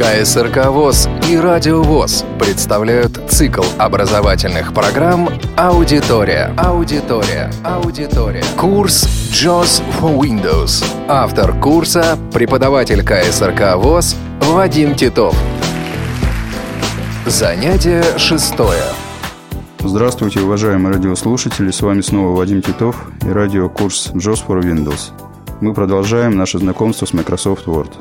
КСРК ВОЗ и Радио ВОЗ представляют цикл образовательных программ «Аудитория». Аудитория. Аудитория. Курс JOS for Windows. Автор курса – преподаватель КСРК ВОЗ Вадим Титов. Занятие шестое. Здравствуйте, уважаемые радиослушатели, с вами снова Вадим Титов и радиокурс JOS for Windows. Мы продолжаем наше знакомство с Microsoft Word.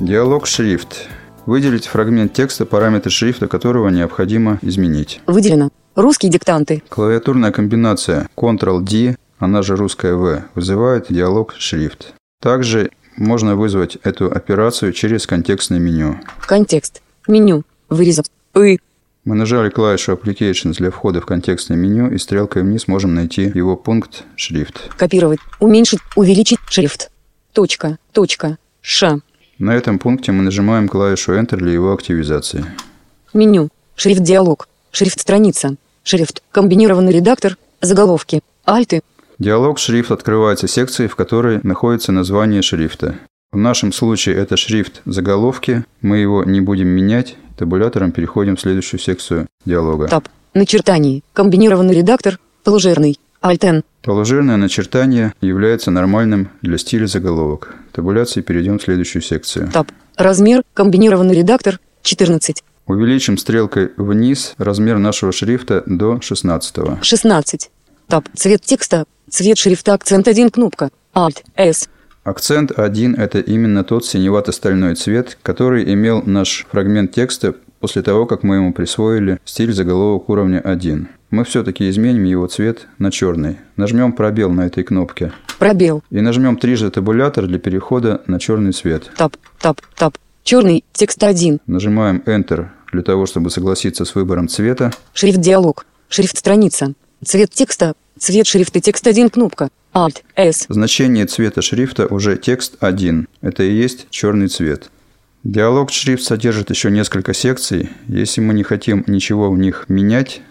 Диалог шрифт. Выделить фрагмент текста, параметр шрифта которого необходимо изменить. Выделено. Русские диктанты. Клавиатурная комбинация Ctrl-D, она же русская V, вызывает диалог шрифт. Также можно вызвать эту операцию через контекстное меню. Контекст. Меню. Вырезать. И. Мы нажали клавишу Applications для входа в контекстное меню и стрелкой вниз можем найти его пункт «Шрифт». Копировать. Уменьшить. Увеличить. Шрифт. Точка. Точка. Ша. На этом пункте мы нажимаем клавишу Enter для его активизации. Меню. Шрифт диалог. Шрифт страница. Шрифт. Комбинированный редактор. Заголовки. Альты. Диалог шрифт открывается секцией, в которой находится название шрифта. В нашем случае это шрифт заголовки. Мы его не будем менять. Табулятором переходим в следующую секцию диалога. Таб. Начертание. Комбинированный редактор. Полужирный. Альтен. Полужирное начертание является нормальным для стиля заголовок. Табуляции перейдем в следующую секцию. Таб. Размер. Комбинированный редактор. 14. Увеличим стрелкой вниз размер нашего шрифта до 16. 16. Таб. Цвет текста. Цвет шрифта. Акцент 1. Кнопка. Alt. S. Акцент 1 – это именно тот синевато-стальной цвет, который имел наш фрагмент текста после того, как мы ему присвоили стиль заголовок уровня 1. Мы все-таки изменим его цвет на черный. Нажмем пробел на этой кнопке. Пробел. И нажмем трижды табулятор для перехода на черный цвет. Таб. Таб. Таб. Черный. Текст 1. Нажимаем Enter для того, чтобы согласиться с выбором цвета. Шрифт диалог. Шрифт страница. Цвет текста. Цвет шрифта. Текст 1. Кнопка. Alt. S. Значение цвета шрифта уже текст 1. Это и есть черный цвет. Диалог шрифт содержит еще несколько секций. Если мы не хотим ничего в них менять,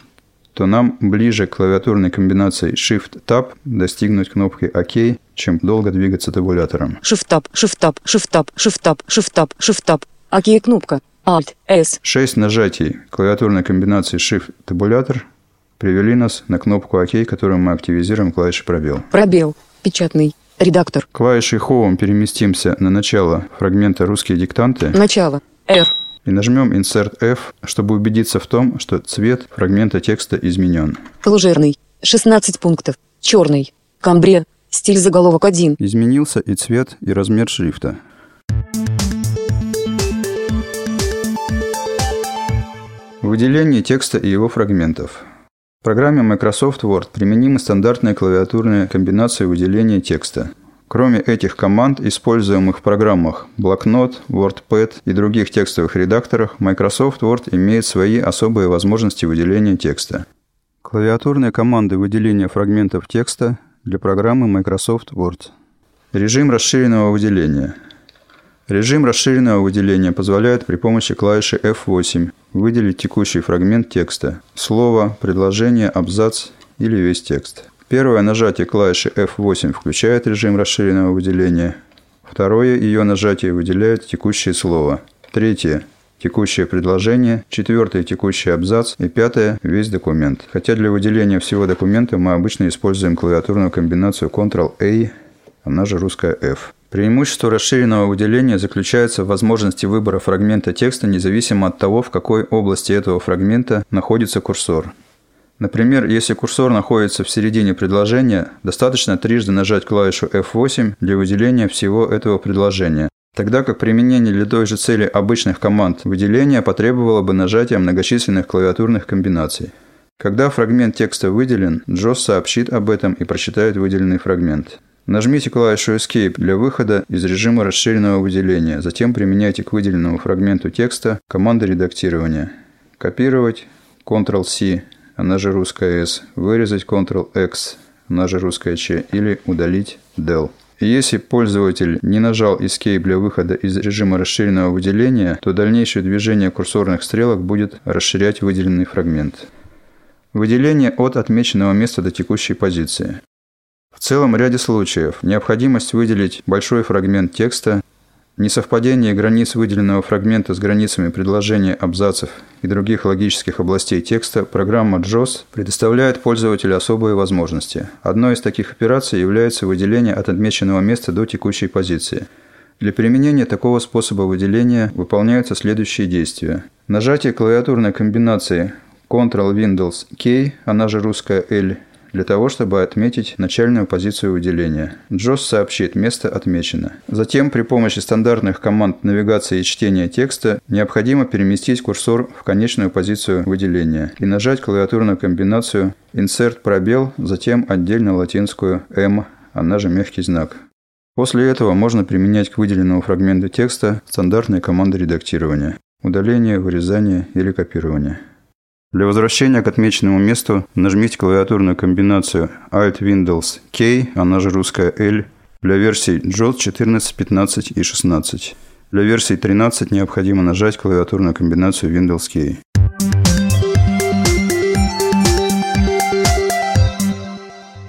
то нам ближе к клавиатурной комбинации Shift-Tab достигнуть кнопки ОК, чем долго двигаться табулятором. Shift-Tab. Shift-Tab. Shift-Tab. Shift-Tab. Shift-Tab. Shift-Tab. ОК. Кнопка. Alt. S. Шесть нажатий клавиатурной комбинации Shift-табулятор привели нас на кнопку ОК, которую мы активизируем клавишей пробел. Пробел. Печатный. Редактор. Клавишей Home переместимся на начало фрагмента «Русские диктанты» Начало. R. и нажмем Insert F, чтобы убедиться в том, что цвет фрагмента текста изменен. Полужирный. 16 пунктов. Черный. Камбре. Стиль заголовок 1. Изменился и цвет, и размер шрифта. Выделение текста и его фрагментов. В программе Microsoft Word применимы стандартные клавиатурные комбинации выделения текста. Кроме этих команд, используемых в программах Blocknote, WordPad и других текстовых редакторах, Microsoft Word имеет свои особые возможности выделения текста. Клавиатурные команды выделения фрагментов текста для программы Microsoft Word. Режим расширенного выделения. Режим расширенного выделения позволяет при помощи клавиши F8 выделить текущий фрагмент текста, слово, предложение, абзац или весь текст. Первое нажатие клавиши F8 включает режим расширенного выделения. Второе ее нажатие выделяет текущее слово. Третье – текущее предложение. Четвертое – текущий абзац. И пятое – весь документ. Хотя для выделения всего документа мы обычно используем клавиатурную комбинацию Ctrl-A, она же русская F. Преимущество расширенного выделения заключается в возможности выбора фрагмента текста независимо от того, в какой области этого фрагмента находится курсор. Например, если курсор находится в середине предложения, достаточно трижды нажать клавишу F8 для выделения всего этого предложения, тогда как применение для той же цели обычных команд выделения потребовало бы нажатия многочисленных клавиатурных комбинаций. Когда фрагмент текста выделен, JOS сообщит об этом и прочитает выделенный фрагмент. Нажмите клавишу Escape для выхода из режима расширенного выделения, затем применяйте к выделенному фрагменту текста команды редактирования. Копировать, Ctrl-C, она же русская S, вырезать Ctrl-X, она же русская Ч, или удалить Del. Если пользователь не нажал Escape для выхода из режима расширенного выделения, то дальнейшее движение курсорных стрелок будет расширять выделенный фрагмент. Выделение от отмеченного места до текущей позиции. В целом ряде случаев необходимость выделить большой фрагмент текста Несовпадение границ выделенного фрагмента с границами предложения абзацев и других логических областей текста программа JOS предоставляет пользователю особые возможности. Одной из таких операций является выделение от отмеченного места до текущей позиции. Для применения такого способа выделения выполняются следующие действия. Нажатие клавиатурной комбинации Ctrl-Windows-K, она же русская L, для того, чтобы отметить начальную позицию выделения. JOS сообщит «Место отмечено». Затем при помощи стандартных команд навигации и чтения текста необходимо переместить курсор в конечную позицию выделения и нажать клавиатурную комбинацию «Insert пробел», затем отдельно латинскую «M», она же мягкий знак. После этого можно применять к выделенному фрагменту текста стандартные команды редактирования – удаление, вырезание или копирование. Для возвращения к отмеченному месту нажмите клавиатурную комбинацию Alt-Windows-K, она же русская L, для версий JOS 14, 15 и 16. Для версии 13 необходимо нажать клавиатурную комбинацию Windows-K.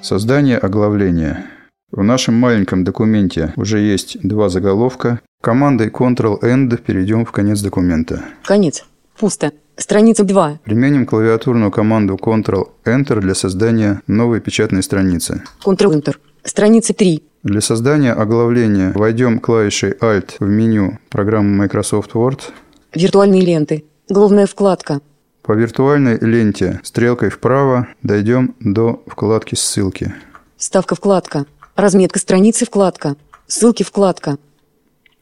Создание оглавления. В нашем маленьком документе уже есть два заголовка. Командой Ctrl-End перейдем в конец документа. Конец. Пусто. Страница 2. Применим клавиатурную команду Ctrl-Enter для создания новой печатной страницы. Ctrl-Enter. Страница 3. Для создания оглавления войдем клавишей Alt в меню программы Microsoft Word. Виртуальные ленты. Главная вкладка. По виртуальной ленте стрелкой вправо дойдем до вкладки «Ссылки». Ставка вкладка. Разметка страницы вкладка. Ссылки вкладка.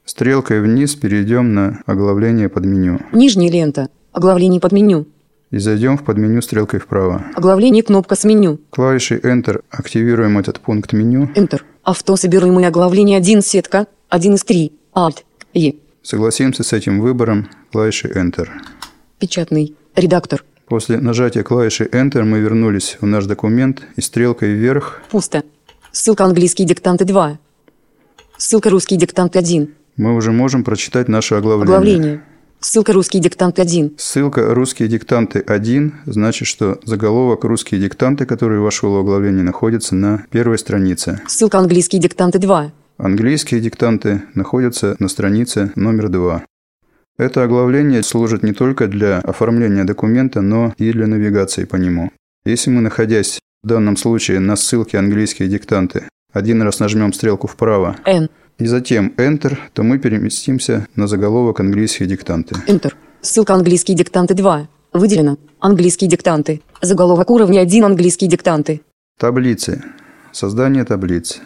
Стрелкой вниз перейдем на оглавление под меню. Нижняя лента. Оглавление под меню. И зайдем в подменю стрелкой вправо. Оглавление кнопка с меню. Клавишей Enter активируем этот пункт меню. Enter. Авто собираемое оглавление 1 сетка. 1 из 3. Alt. E. Согласимся с этим выбором клавишей Enter. Печатный. Редактор. После нажатия клавиши Enter мы вернулись в наш документ и стрелкой вверх. Пусто. Ссылка английские диктанты 2. Ссылка русские диктанты 1. Мы уже можем прочитать наше оглавление. Оглавление. Ссылка «Русские диктанты 1». Ссылка «Русские диктанты 1» значит, что заголовок «Русские диктанты», который вошел в оглавление, находится на первой странице. Ссылка «Английские диктанты 2». Английские диктанты находятся на странице номер 2. Это оглавление служит не только для оформления документа, но и для навигации по нему. Если мы, находясь в данном случае на ссылке «Английские диктанты», один раз нажмем стрелку вправо, N и затем Enter, то мы переместимся на заголовок «Английские диктанты». Enter. Ссылка «Английские диктанты 2». Выделено. Английские диктанты. Заголовок уровня 1 «Английские диктанты». Таблицы. Создание таблиц.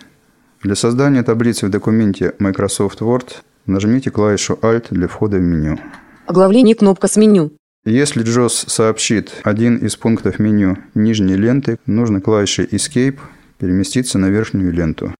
Для создания таблицы в документе Microsoft Word нажмите клавишу Alt для входа в меню. Оглавление кнопка с меню. Если JOS сообщит один из пунктов меню нижней ленты, нужно клавишей Escape переместиться на верхнюю ленту.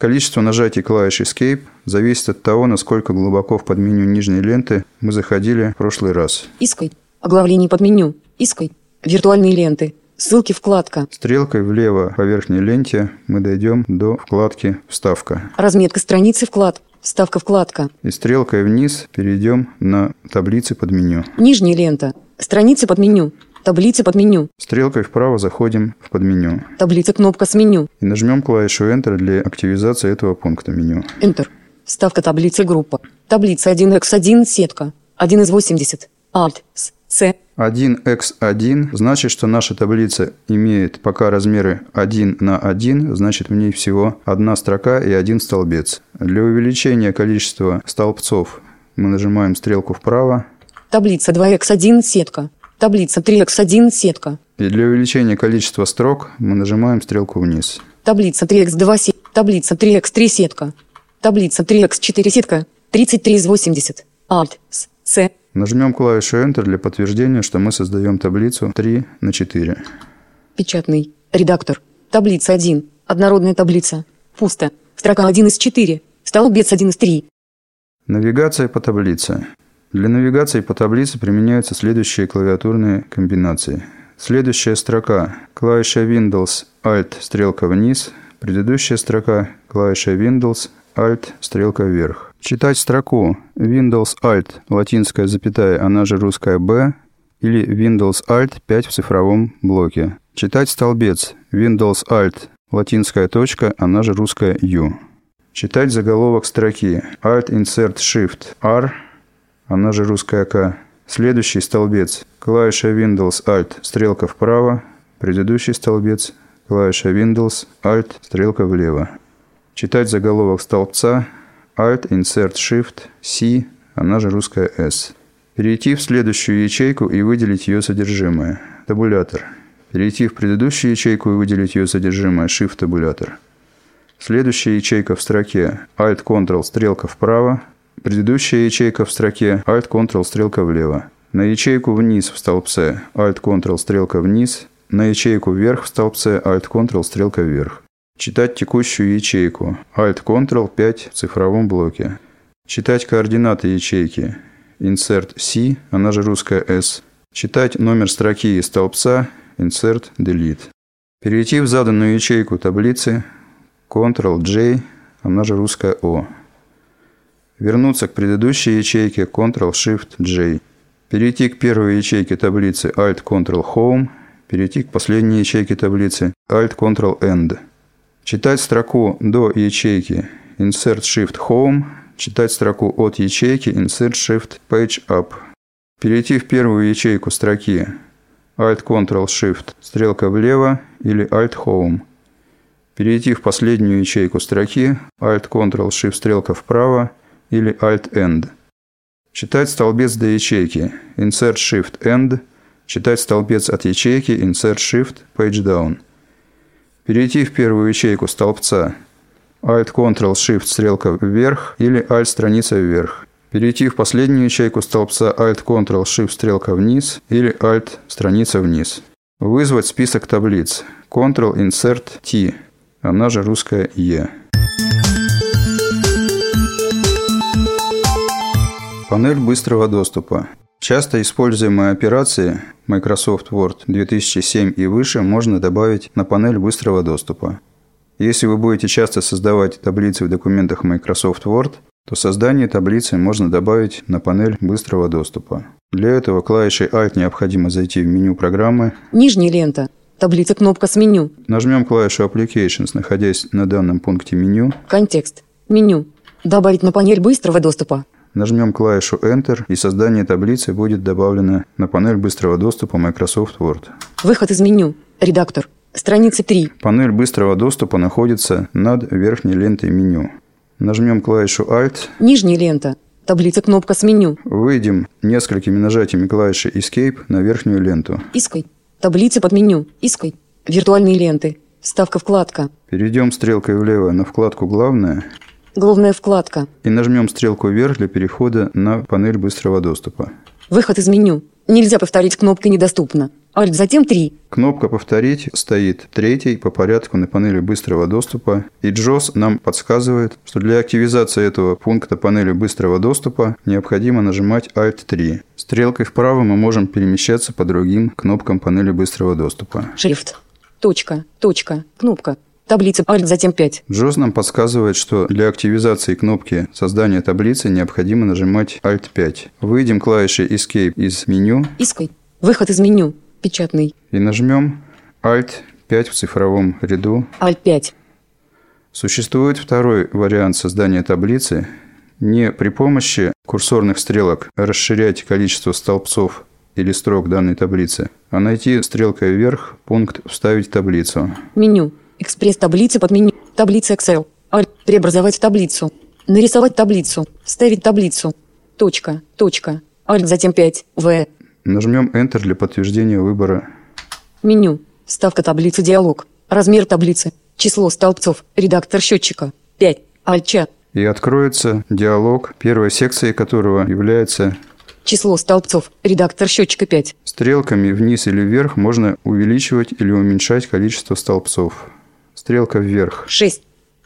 Количество нажатий клавиш Escape зависит от того, насколько глубоко в подменю нижней ленты мы заходили в прошлый раз. Искай. Оглавление под меню. Искай. Виртуальные ленты. Ссылки вкладка. Стрелкой влево по верхней ленте мы дойдем до вкладки «Вставка». Разметка страницы вклад. Вставка вкладка. И стрелкой вниз перейдем на таблицы под меню. Нижняя лента. Страница под меню. Таблица под меню. Стрелкой вправо заходим в подменю. Таблица кнопка с меню. И нажмем клавишу Enter для активизации этого пункта меню. Enter. Ставка таблицы группа. Таблица 1x1 сетка. 1 из 80. Alt. С. C. 1x1 значит, что наша таблица имеет пока размеры 1 на 1, значит в ней всего одна строка и один столбец. Для увеличения количества столбцов мы нажимаем стрелку вправо. Таблица 2x1 сетка. Таблица 3x1 сетка. И для увеличения количества строк мы нажимаем стрелку вниз. Таблица 3x2 сетка. Таблица 3x3 сетка. Таблица 3x4 сетка. 33 из 80. Alt. С. C. Нажмем клавишу Enter для подтверждения, что мы создаем таблицу 3 на 4. Печатный. Редактор. Таблица 1. Однородная таблица. Пусто. Строка 1 из 4. Столбец 1 из 3. Навигация по таблице. Для навигации по таблице применяются следующие клавиатурные комбинации. Следующая строка – клавиша Windows Alt стрелка вниз, предыдущая строка – клавиша Windows Alt стрелка вверх. Читать строку Windows Alt латинская запятая, она же русская B или Windows Alt 5 в цифровом блоке. Читать столбец Windows Alt латинская точка, она же русская U. Читать заголовок строки Alt Insert Shift R, она же русская К. Следующий столбец клавиша Windows Alt, стрелка вправо. Предыдущий столбец клавиша Windows Alt, стрелка влево. Читать заголовок столбца Alt Insert Shift C, она же русская S. Перейти в следующую ячейку и выделить ее содержимое. Табулятор. Перейти в предыдущую ячейку и выделить ее содержимое. Shift табулятор. Следующая ячейка в строке Alt-Ctrl стрелка вправо. Предыдущая ячейка в строке Alt-Ctrl стрелка влево. На ячейку вниз в столбце Alt-Ctrl стрелка вниз. На ячейку вверх в столбце Alt-Ctrl стрелка вверх. Читать текущую ячейку Alt-Ctrl 5 в цифровом блоке. Читать координаты ячейки Insert C, она же русская S. Читать номер строки из столбца Insert Delete. Перейти в заданную ячейку таблицы Ctrl-J, она же русская O. Вернуться к предыдущей ячейке Ctrl-Shift-J. Перейти к первой ячейке таблицы Alt-Ctrl-Home. Перейти к последней ячейке таблицы Alt-Ctrl-End. Читать строку до ячейки Insert-Shift-Home. Читать строку от ячейки Insert-Shift-Page-Up. Перейти в первую ячейку строки Alt-Ctrl-Shift, стрелка влево или Alt-Home. Перейти в последнюю ячейку строки Alt-Ctrl-Shift стрелка вправо или Alt-End. Читать столбец до ячейки Insert-Shift-End. Читать столбец от ячейки Insert-Shift Page Down. Перейти в первую ячейку столбца Alt-Ctrl-Shift стрелка вверх или Alt-страница вверх. Перейти в последнюю ячейку столбца Alt-Ctrl-Shift стрелка вниз или Alt-страница вниз. Вызвать список таблиц Ctrl-Insert-T она же русская Е. Панель быстрого доступа. Часто используемые операции Microsoft Word 2007 и выше можно добавить на панель быстрого доступа. Если вы будете часто создавать таблицы в документах Microsoft Word, то создание таблицы можно добавить на панель быстрого доступа. Для этого клавишей Alt необходимо зайти в меню программы. Нижняя лента. Таблица кнопка с меню. Нажмем клавишу Applications, находясь на данном пункте меню. Контекст. Меню. Добавить на панель быстрого доступа. Нажмем клавишу Enter, и создание таблицы будет добавлено на панель быстрого доступа Microsoft Word. Выход из меню. Редактор. Страница 3. Панель быстрого доступа находится над верхней лентой меню. Нажмем клавишу Alt. Нижняя лента. Таблица кнопка с меню. Выйдем несколькими нажатиями клавиши Escape на верхнюю ленту. Искай. Таблица под меню. Искай. Виртуальные ленты. Вставка вкладка. Перейдем стрелкой влево на вкладку «Главное» Главная вкладка. и нажмем стрелку вверх для перехода на панель быстрого доступа. Выход из меню. Нельзя повторить кнопкой «Недоступно». Alt, затем 3. Кнопка «Повторить» стоит третьей по порядку на панели быстрого доступа, и JOS нам подсказывает, что для активизации этого пункта панели быстрого доступа необходимо нажимать Alt-3. Стрелкой вправо мы можем перемещаться по другим кнопкам панели быстрого доступа. Шрифт. Точка. Точка. Кнопка. Таблица Alt, затем 5. JOS нам подсказывает, что для активизации кнопки создания таблицы необходимо нажимать Alt-5. Выйдем клавишей Escape из меню Искай. Выход из меню. Печатный. и нажмем Alt-5 в цифровом ряду Alt 5. Существует второй вариант создания таблицы. Не при помощи курсорных стрелок расширять количество столбцов или строк данной таблицы, а найти стрелкой вверх пункт «Вставить таблицу». Меню. Экспресс-таблица под меню. Таблица Excel. Alt. Преобразовать в таблицу. Нарисовать таблицу. Вставить таблицу. Точка. Точка. Alt, затем 5. В. Нажмем Enter для подтверждения выбора. Меню. Вставка таблицы диалог. Размер таблицы. Число столбцов. Редактор счетчика. 5. Alt-чат. И откроется диалог, первой секцией которого является Число столбцов. Редактор счетчика 5. стрелками вниз или вверх можно увеличивать или уменьшать количество столбцов. Стрелка вверх 6.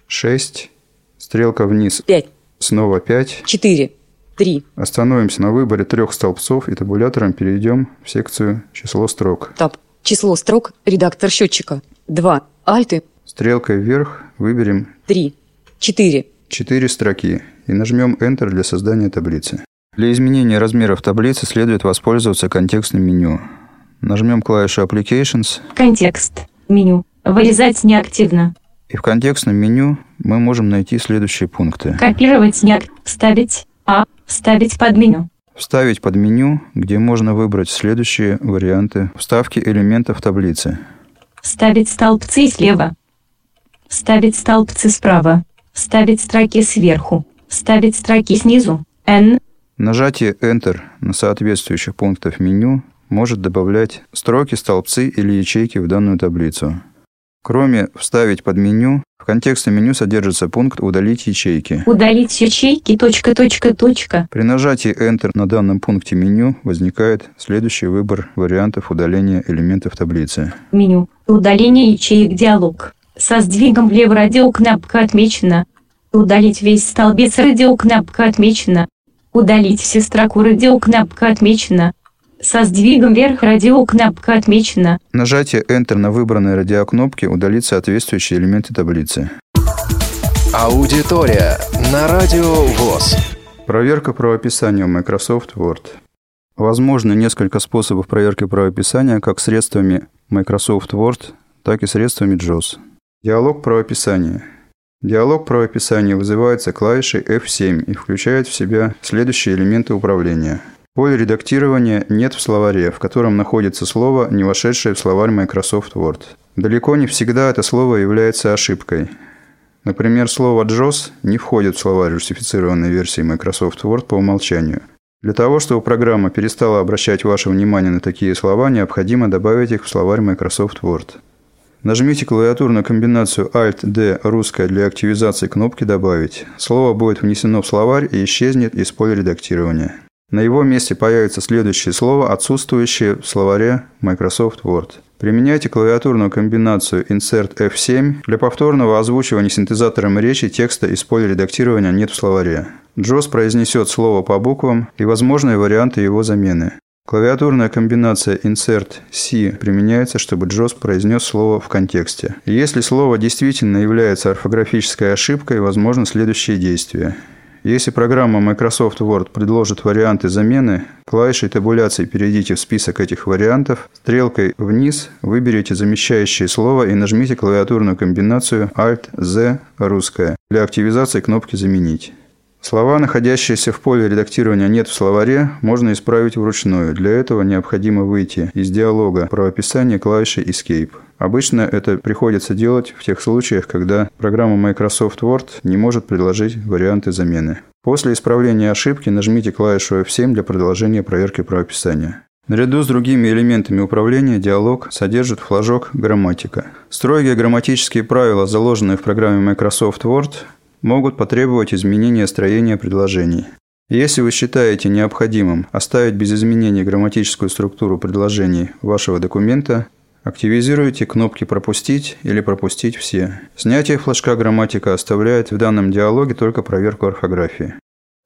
6, стрелка вниз 5. снова 5, 4. 3. Остановимся на выборе трех столбцов и табулятором перейдем в секцию «Число строк». Таб. Число строк. Редактор счетчика. 2. Альты. Стрелкой вверх выберем 3. 4. 4 строки и нажмем Enter для создания таблицы. Для изменения размеров таблицы следует воспользоваться контекстным меню. Нажмем клавишу Applications Контекст. Меню. Вырезать неактивно. И в контекстном меню мы можем найти следующие пункты. Копировать нет. Вставить. А. Вставить под меню. Вставить под меню, где можно выбрать следующие варианты вставки элементов таблицы. Вставить столбцы слева. Вставить столбцы справа. Вставить строки сверху. Вставить строки снизу. N. Нажатие Enter на соответствующих пунктах меню может добавлять строки, столбцы или ячейки в данную таблицу. Кроме «Вставить под меню», в контексте меню содержится пункт «Удалить ячейки». Удалить ячейки. Точка, точка, точка. При нажатии Enter на данном пункте меню возникает следующий выбор вариантов удаления элементов таблицы. Меню. Удаление ячеек диалог. Со сдвигом влево радиокнопка отмечена. Удалить весь столбец радиокнопка отмечена. Удалить все строку радиокнопка отмечена. Со сдвигом вверх радиокнопка отмечена. Нажатие Enter на выбранной радиокнопке удалит соответствующие элементы таблицы. Аудитория на Радио ВОЗ. Проверка правописания в Microsoft Word. Возможно несколько способов проверки правописания как средствами Microsoft Word, так и средствами JAWS. Диалог правописания. Диалог правописания вызывается клавишей F7 и включает в себя следующие элементы управления. Поле редактирования нет в словаре, в котором находится слово, не вошедшее в словарь Microsoft Word. Далеко не всегда это слово является ошибкой. Например, слово JOS не входит в словарь русифицированной версии Microsoft Word по умолчанию. Для того, чтобы программа перестала обращать ваше внимание на такие слова, необходимо добавить их в словарь Microsoft Word. Нажмите клавиатурную комбинацию Alt-D русская для активизации кнопки «Добавить». Слово будет внесено в словарь и исчезнет из поля редактирования. На его месте появится следующее слово, отсутствующее в словаре Microsoft Word. Применяйте клавиатурную комбинацию Insert F7 для повторного озвучивания синтезатором речи текста из поля редактирования нет в словаре. JOS произнесет слово по буквам и возможные варианты его замены. Клавиатурная комбинация Insert C применяется, чтобы JOS произнес слово в контексте. Если слово действительно является орфографической ошибкой, возможно следующие действия. Если программа Microsoft Word предложит варианты замены, клавишей табуляции перейдите в список этих вариантов, стрелкой вниз выберите замещающее слово и нажмите клавиатурную комбинацию Alt-Z русская для активизации кнопки «Заменить». Слова, находящиеся в поле редактирования «нет» в словаре, можно исправить вручную. Для этого необходимо выйти из диалога правописания клавишей Escape. Обычно это приходится делать в тех случаях, когда программа Microsoft Word не может предложить варианты замены. После исправления ошибки нажмите клавишу F7 для продолжения проверки правописания. Наряду с другими элементами управления диалог содержит флажок «Грамматика». Строгие грамматические правила, заложенные в программе Microsoft Word, могут потребовать изменения строения предложений. Если вы считаете необходимым оставить без изменений грамматическую структуру предложений вашего документа, активизируйте кнопки «Пропустить» или «Пропустить все». Снятие флажка «Грамматика» оставляет в данном диалоге только проверку орфографии.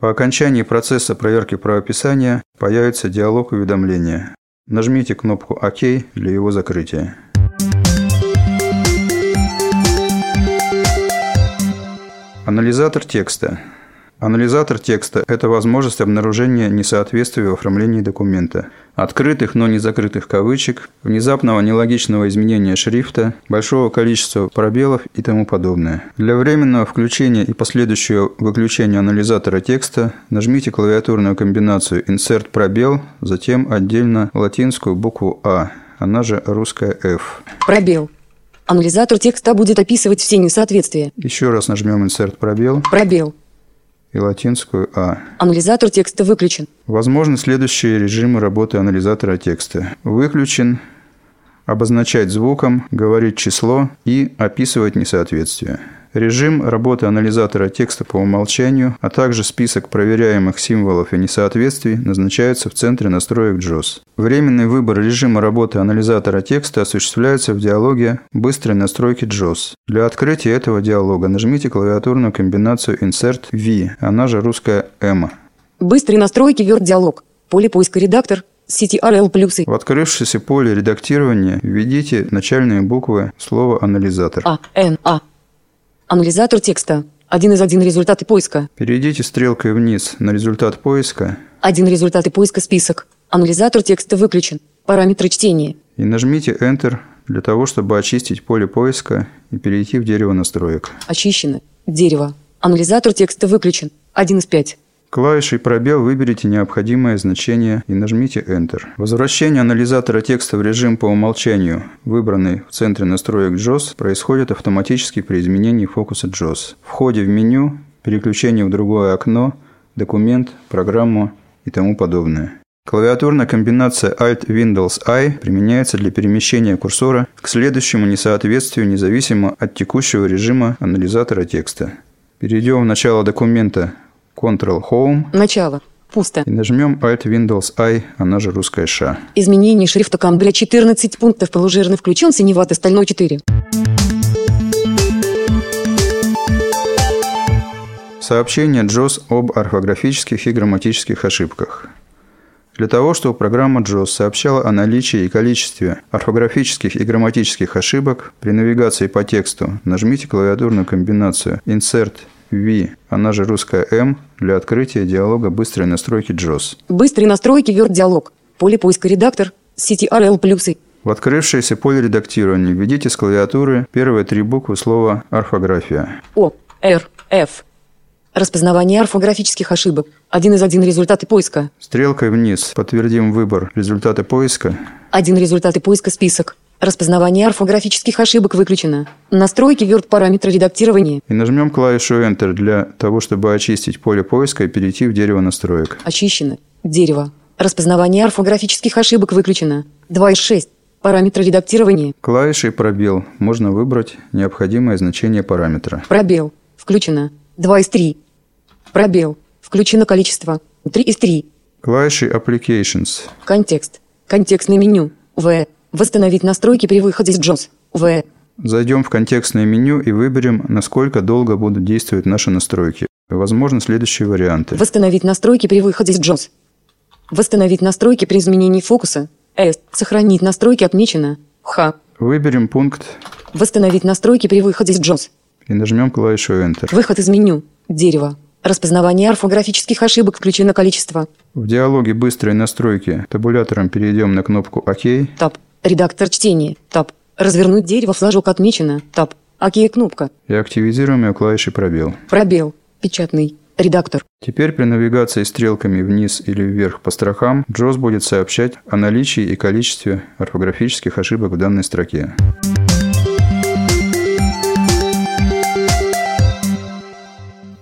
По окончании процесса проверки правописания появится диалог уведомления. Нажмите кнопку «Ок» для его закрытия. Анализатор текста. Анализатор текста – это возможность обнаружения несоответствий в оформлении документа, открытых, но не закрытых кавычек, внезапного нелогичного изменения шрифта, большого количества пробелов и тому подобное. Для временного включения и последующего выключения анализатора текста нажмите клавиатурную комбинацию Insert пробел, затем отдельно латинскую букву А, она же русская F. Пробел. Анализатор текста будет описывать все несоответствия. Еще раз нажмем Insert пробел Пробел. и латинскую А. Анализатор текста выключен. Возможны следующие режимы работы анализатора текста. Выключен, обозначать звуком, говорить число и описывать несоответствие. Режим работы анализатора текста по умолчанию, а также список проверяемых символов и несоответствий назначаются в центре настроек JOS. Временный выбор режима работы анализатора текста осуществляется в диалоге «Быстрой настройки JOS». Для открытия этого диалога нажмите клавиатурную комбинацию Insert V, она же русская «Эма». Быстрые настройки Word диалог. Поле поиска редактор. CTRL плюсы. В открывшееся поле редактирования введите начальные буквы слова «анализатор». А. Н. А. Анализатор текста. Один из один результаты поиска. Перейдите стрелкой вниз на результат поиска Один результаты поиска список. Анализатор текста выключен. Параметры чтения. и нажмите Enter для того, чтобы очистить поле поиска и перейти в дерево настроек. Очищено. Дерево. Анализатор текста выключен. 1 из 5. Клавишей пробел выберите необходимое значение и нажмите Enter. Возвращение анализатора текста в режим по умолчанию, выбранный в центре настроек JOS, происходит автоматически при изменении фокуса JOS. В входе в меню, переключение в другое окно, документ, программу и тому подобное. Клавиатурная комбинация Alt-Windows-I применяется для перемещения курсора к следующему несоответствию независимо от текущего режима анализатора текста. Перейдем в начало документа Ctrl-Home Начало. Пусто. и нажмем Alt-Windows-I, она же русская ша. Изменение шрифта Камбрия 14 пунктов полужирно включен синеватый стальной 4. Сообщение JOS об орфографических и грамматических ошибках. Для того, чтобы программа JOS сообщала о наличии и количестве орфографических и грамматических ошибок, при навигации по тексту нажмите клавиатурную комбинацию Insert V, она же русская M, для открытия диалога быстрой настройки JOS. Быстрые настройки Word диалог. Поле поиска редактор. CTRL плюсы. В открывшееся поле редактирования введите с клавиатуры первые три буквы слова «орфография». О. Р. Ф. Распознавание орфографических ошибок. Один из один результаты поиска. Стрелкой вниз подтвердим выбор результата поиска Один результаты поиска список. Распознавание орфографических ошибок выключено. Настройки Word параметра редактирования. и нажмем клавишу Enter для того, чтобы очистить поле поиска и перейти в дерево настроек. Очищено. Дерево. Распознавание орфографических ошибок выключено. 2 из 6. Параметры редактирования. Клавишей пробел можно выбрать необходимое значение параметра. Пробел. Включено. 2 из 3. Пробел. Включено количество. 3 из 3. Клавишей Applications Контекст. Контекстное меню. В. Восстановить настройки при выходе из JOS. В. зайдем в контекстное меню и выберем, насколько долго будут действовать наши настройки. Возможно, следующие варианты. Восстановить настройки при выходе из JOS. Восстановить настройки при изменении фокуса. С. Сохранить настройки отмечено. Х. Выберем пункт Восстановить настройки при выходе из JOS. и нажмем клавишу Enter. Выход из меню. Дерево. Распознавание орфографических ошибок включено количество. В диалоге «Быстрые настройки» табулятором перейдем на кнопку «Ок». Таб. Редактор чтения. Таб. Развернуть дерево флажок отмечено. Таб. ОК кнопка. и активизируем ее клавишей «Пробел». Пробел. Печатный. Редактор. Теперь при навигации стрелками вниз или вверх по строкам JOS будет сообщать о наличии и количестве орфографических ошибок в данной строке.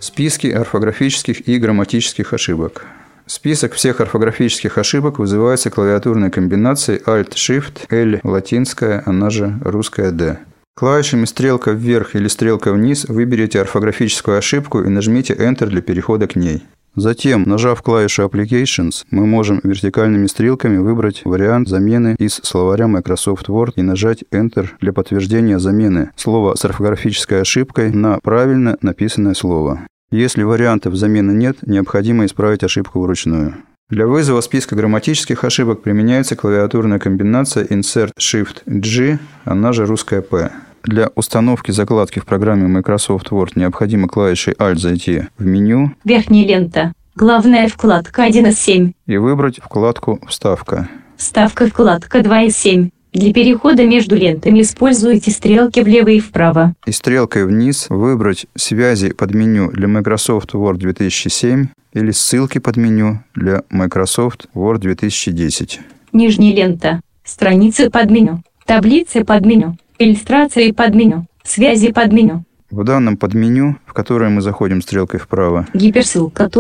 Списки орфографических и грамматических ошибок. Список всех орфографических ошибок вызывается клавиатурной комбинацией Alt-Shift-L латинская, она же русская D. Клавишами стрелка вверх или стрелка вниз выберите орфографическую ошибку и нажмите Enter для перехода к ней. Затем, нажав клавишу Applications, мы можем вертикальными стрелками выбрать вариант замены из словаря Microsoft Word и нажать Enter для подтверждения замены слова с орфографической ошибкой на правильно написанное слово. Если вариантов замены нет, необходимо исправить ошибку вручную. Для вызова списка грамматических ошибок применяется клавиатурная комбинация Insert-Shift-G, она же русская P. Для установки закладки в программе Microsoft Word необходимо клавишей Alt зайти в меню Верхняя лента. Главная вкладка 1 из 7. и выбрать вкладку «Вставка». Вставка вкладка 2 из 7. Для перехода между лентами используйте стрелки влево и вправо. И стрелкой вниз выбрать связи под меню для Microsoft Word 2007 или ссылки под меню для Microsoft Word 2010. Нижняя лента. Страницы под меню. Таблицы под меню. Иллюстрации под меню. Связи под меню. В данном подменю, в которое мы заходим стрелкой вправо, Гиперссылка.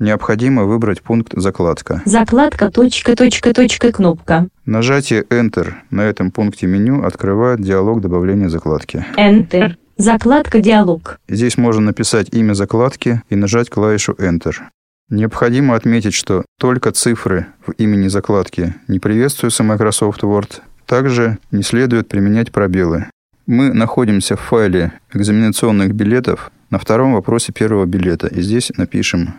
Необходимо выбрать пункт «Закладка». Закладка. Точка. Точка. Точка. Кнопка. Нажатие Enter на этом пункте меню открывает диалог добавления закладки. Enter. Закладка. Диалог. Здесь можно написать имя закладки и нажать клавишу Enter. Необходимо отметить, что только цифры в имени закладки не приветствуются Microsoft Word. Также не следует применять пробелы. Мы находимся в файле экзаменационных билетов на втором вопросе первого билета. И здесь напишем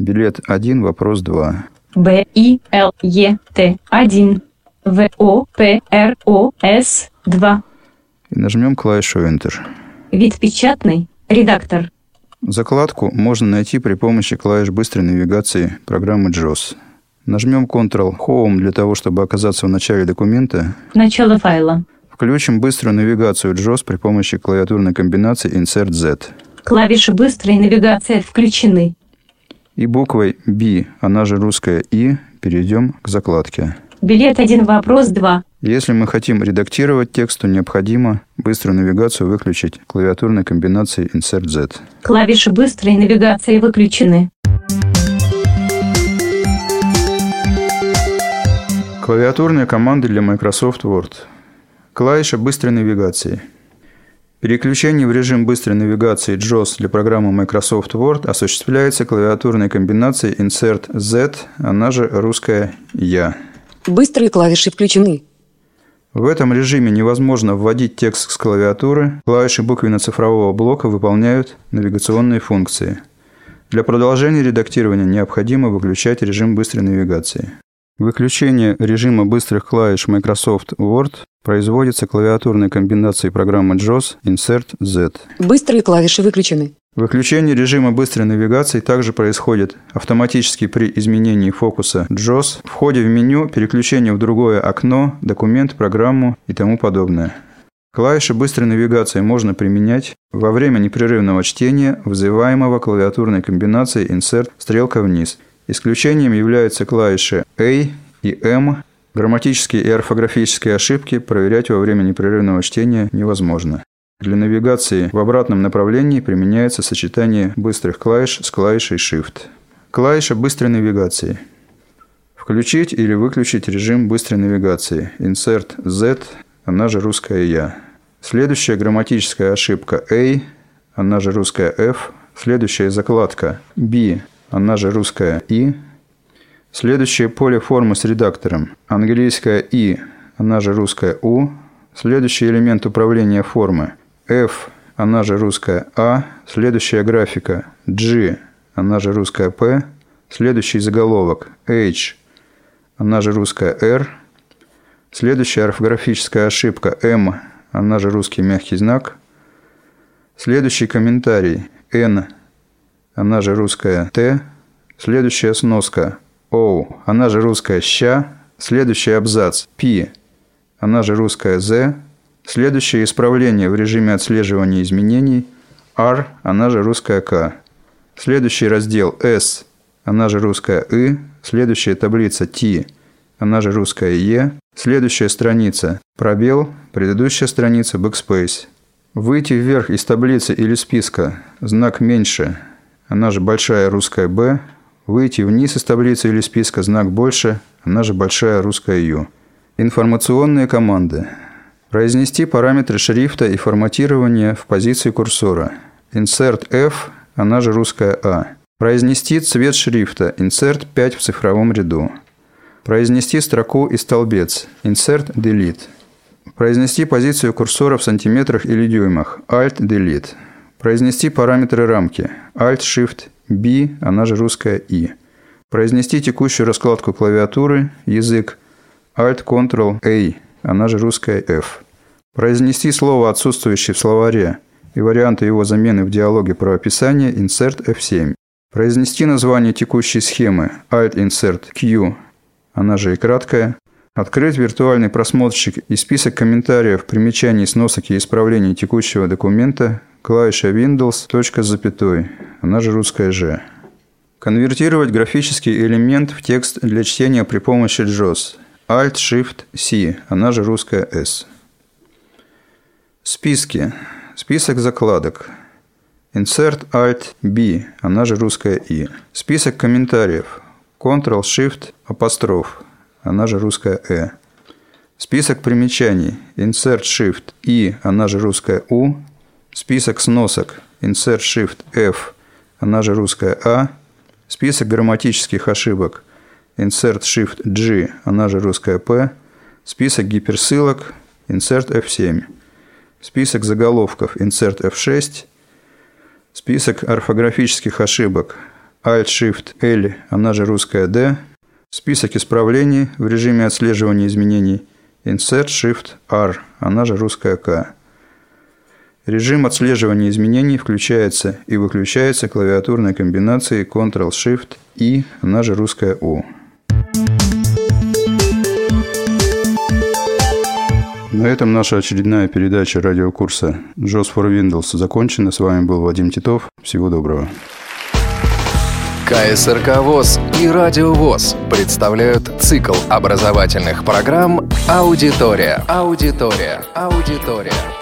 билет 1, вопрос 2. Б И Л Е Т 1. В О П Р О С 2. И нажмем клавишу Enter. Вид печатный. Редактор. Закладку можно найти при помощи клавиш быстрой навигации программы JOS. Нажмем Ctrl Home для того, чтобы оказаться в начале документа. Начало файла. Включим быструю навигацию JOS при помощи клавиатурной комбинации Insert Z. Клавиши быстрой навигации включены. И буквой B, она же русская И, перейдем к закладке. Билет 1, вопрос 2. Если мы хотим редактировать текст, то необходимо быструю навигацию выключить клавиатурной комбинацией Insert Z. Клавиши быстрой навигации выключены. Клавиатурные команды для Microsoft Word. Клавиша быстрой навигации. Переключение в режим быстрой навигации JAWS для программы Microsoft Word осуществляется клавиатурной комбинацией Insert Z, она же русская «Я». Быстрые клавиши включены. В этом режиме невозможно вводить текст с клавиатуры, клавиши буквенно-цифрового блока выполняют навигационные функции. Для продолжения редактирования необходимо выключать режим быстрой навигации. Выключение режима быстрых клавиш Microsoft Word производится клавиатурной комбинацией программы JAWS Insert Z. Быстрые клавиши выключены. Выключение режима быстрой навигации также происходит автоматически при изменении фокуса JAWS, входе в меню, переключение в другое окно, документ, программу и тому подобное. Клавиши быстрой навигации можно применять во время непрерывного чтения, вызываемого клавиатурной комбинацией Insert стрелка вниз – Исключением являются клавиши A и M. Грамматические и орфографические ошибки проверять во время непрерывного чтения невозможно. Для навигации в обратном направлении применяется сочетание быстрых клавиш с клавишей Shift. Клавиша быстрой навигации. Включить или выключить режим быстрой навигации. Insert Z, она же русская Я. Следующая грамматическая ошибка A, она же русская F. Следующая закладка B, она же русская «и». Следующее поле формы с редактором. Английская «и», она же русская «у». Следующий элемент управления формы. F, она же русская А. Следующая графика. G, она же русская P. Следующий заголовок. H, она же русская R. Следующая орфографическая ошибка. M, она же русский мягкий знак. Следующий комментарий. N, она же русская «Т». Следующая сноска «Оу», она же русская «Ща». Следующий абзац «Пи», она же русская «З». Следующее исправление в режиме отслеживания изменений «Р», она же русская «К». Следующий раздел «С», она же русская «И». Следующая таблица «Т», она же русская «Е». Следующая страница «Пробел», предыдущая страница «Backspace». Выйти вверх из таблицы или списка, знак «меньше», она же большая русская «Б», выйти вниз из таблицы или списка знак «больше», она же большая русская «Ю». Информационные команды. Произнести параметры шрифта и форматирования в позиции курсора. Insert F, она же русская А. Произнести цвет шрифта. Insert 5 в цифровом ряду. Произнести строку и столбец. Insert Delete. Произнести позицию курсора в сантиметрах или дюймах. Alt Delete. Произнести параметры рамки. Alt-Shift-B, она же русская I. Произнести текущую раскладку клавиатуры, язык. Alt-Ctrl-A, она же русская F. Произнести слово, отсутствующее в словаре, и варианты его замены в диалоге про описание Insert F7. Произнести название текущей схемы Alt-Insert Q, она же и краткая. Открыть виртуальный просмотрщик и список комментариев, примечаний, сносок и исправлений текущего документа Клавиша Windows, точка с запятой, она же русская «Ж». Конвертировать графический элемент в текст для чтения при помощи JOS. Alt-Shift-C, она же русская «S». Списки. Список закладок. Insert-Alt-B, она же русская «И». Список комментариев. Ctrl-Shift, апостроф, она же русская «Э». Список примечаний. Insert-Shift-И, она же русская «У», Список сносок. Insert Shift F, она же русская А. Список грамматических ошибок. Insert Shift G, она же русская П. Список гиперссылок. Insert F7. Список заголовков. Insert F6. Список орфографических ошибок. Alt Shift L, она же русская D. Список исправлений в режиме отслеживания изменений. Insert Shift R, она же русская К. Режим отслеживания изменений включается и выключается клавиатурной комбинацией Ctrl-Shift-I, она же русская «У». На этом наша очередная передача радиокурса «JOS for Windows» закончена. С вами был Вадим Титов. Всего доброго. КСРК ВОЗ и Радио ВОЗ представляют цикл образовательных программ «Аудитория». Аудитория. Аудитория.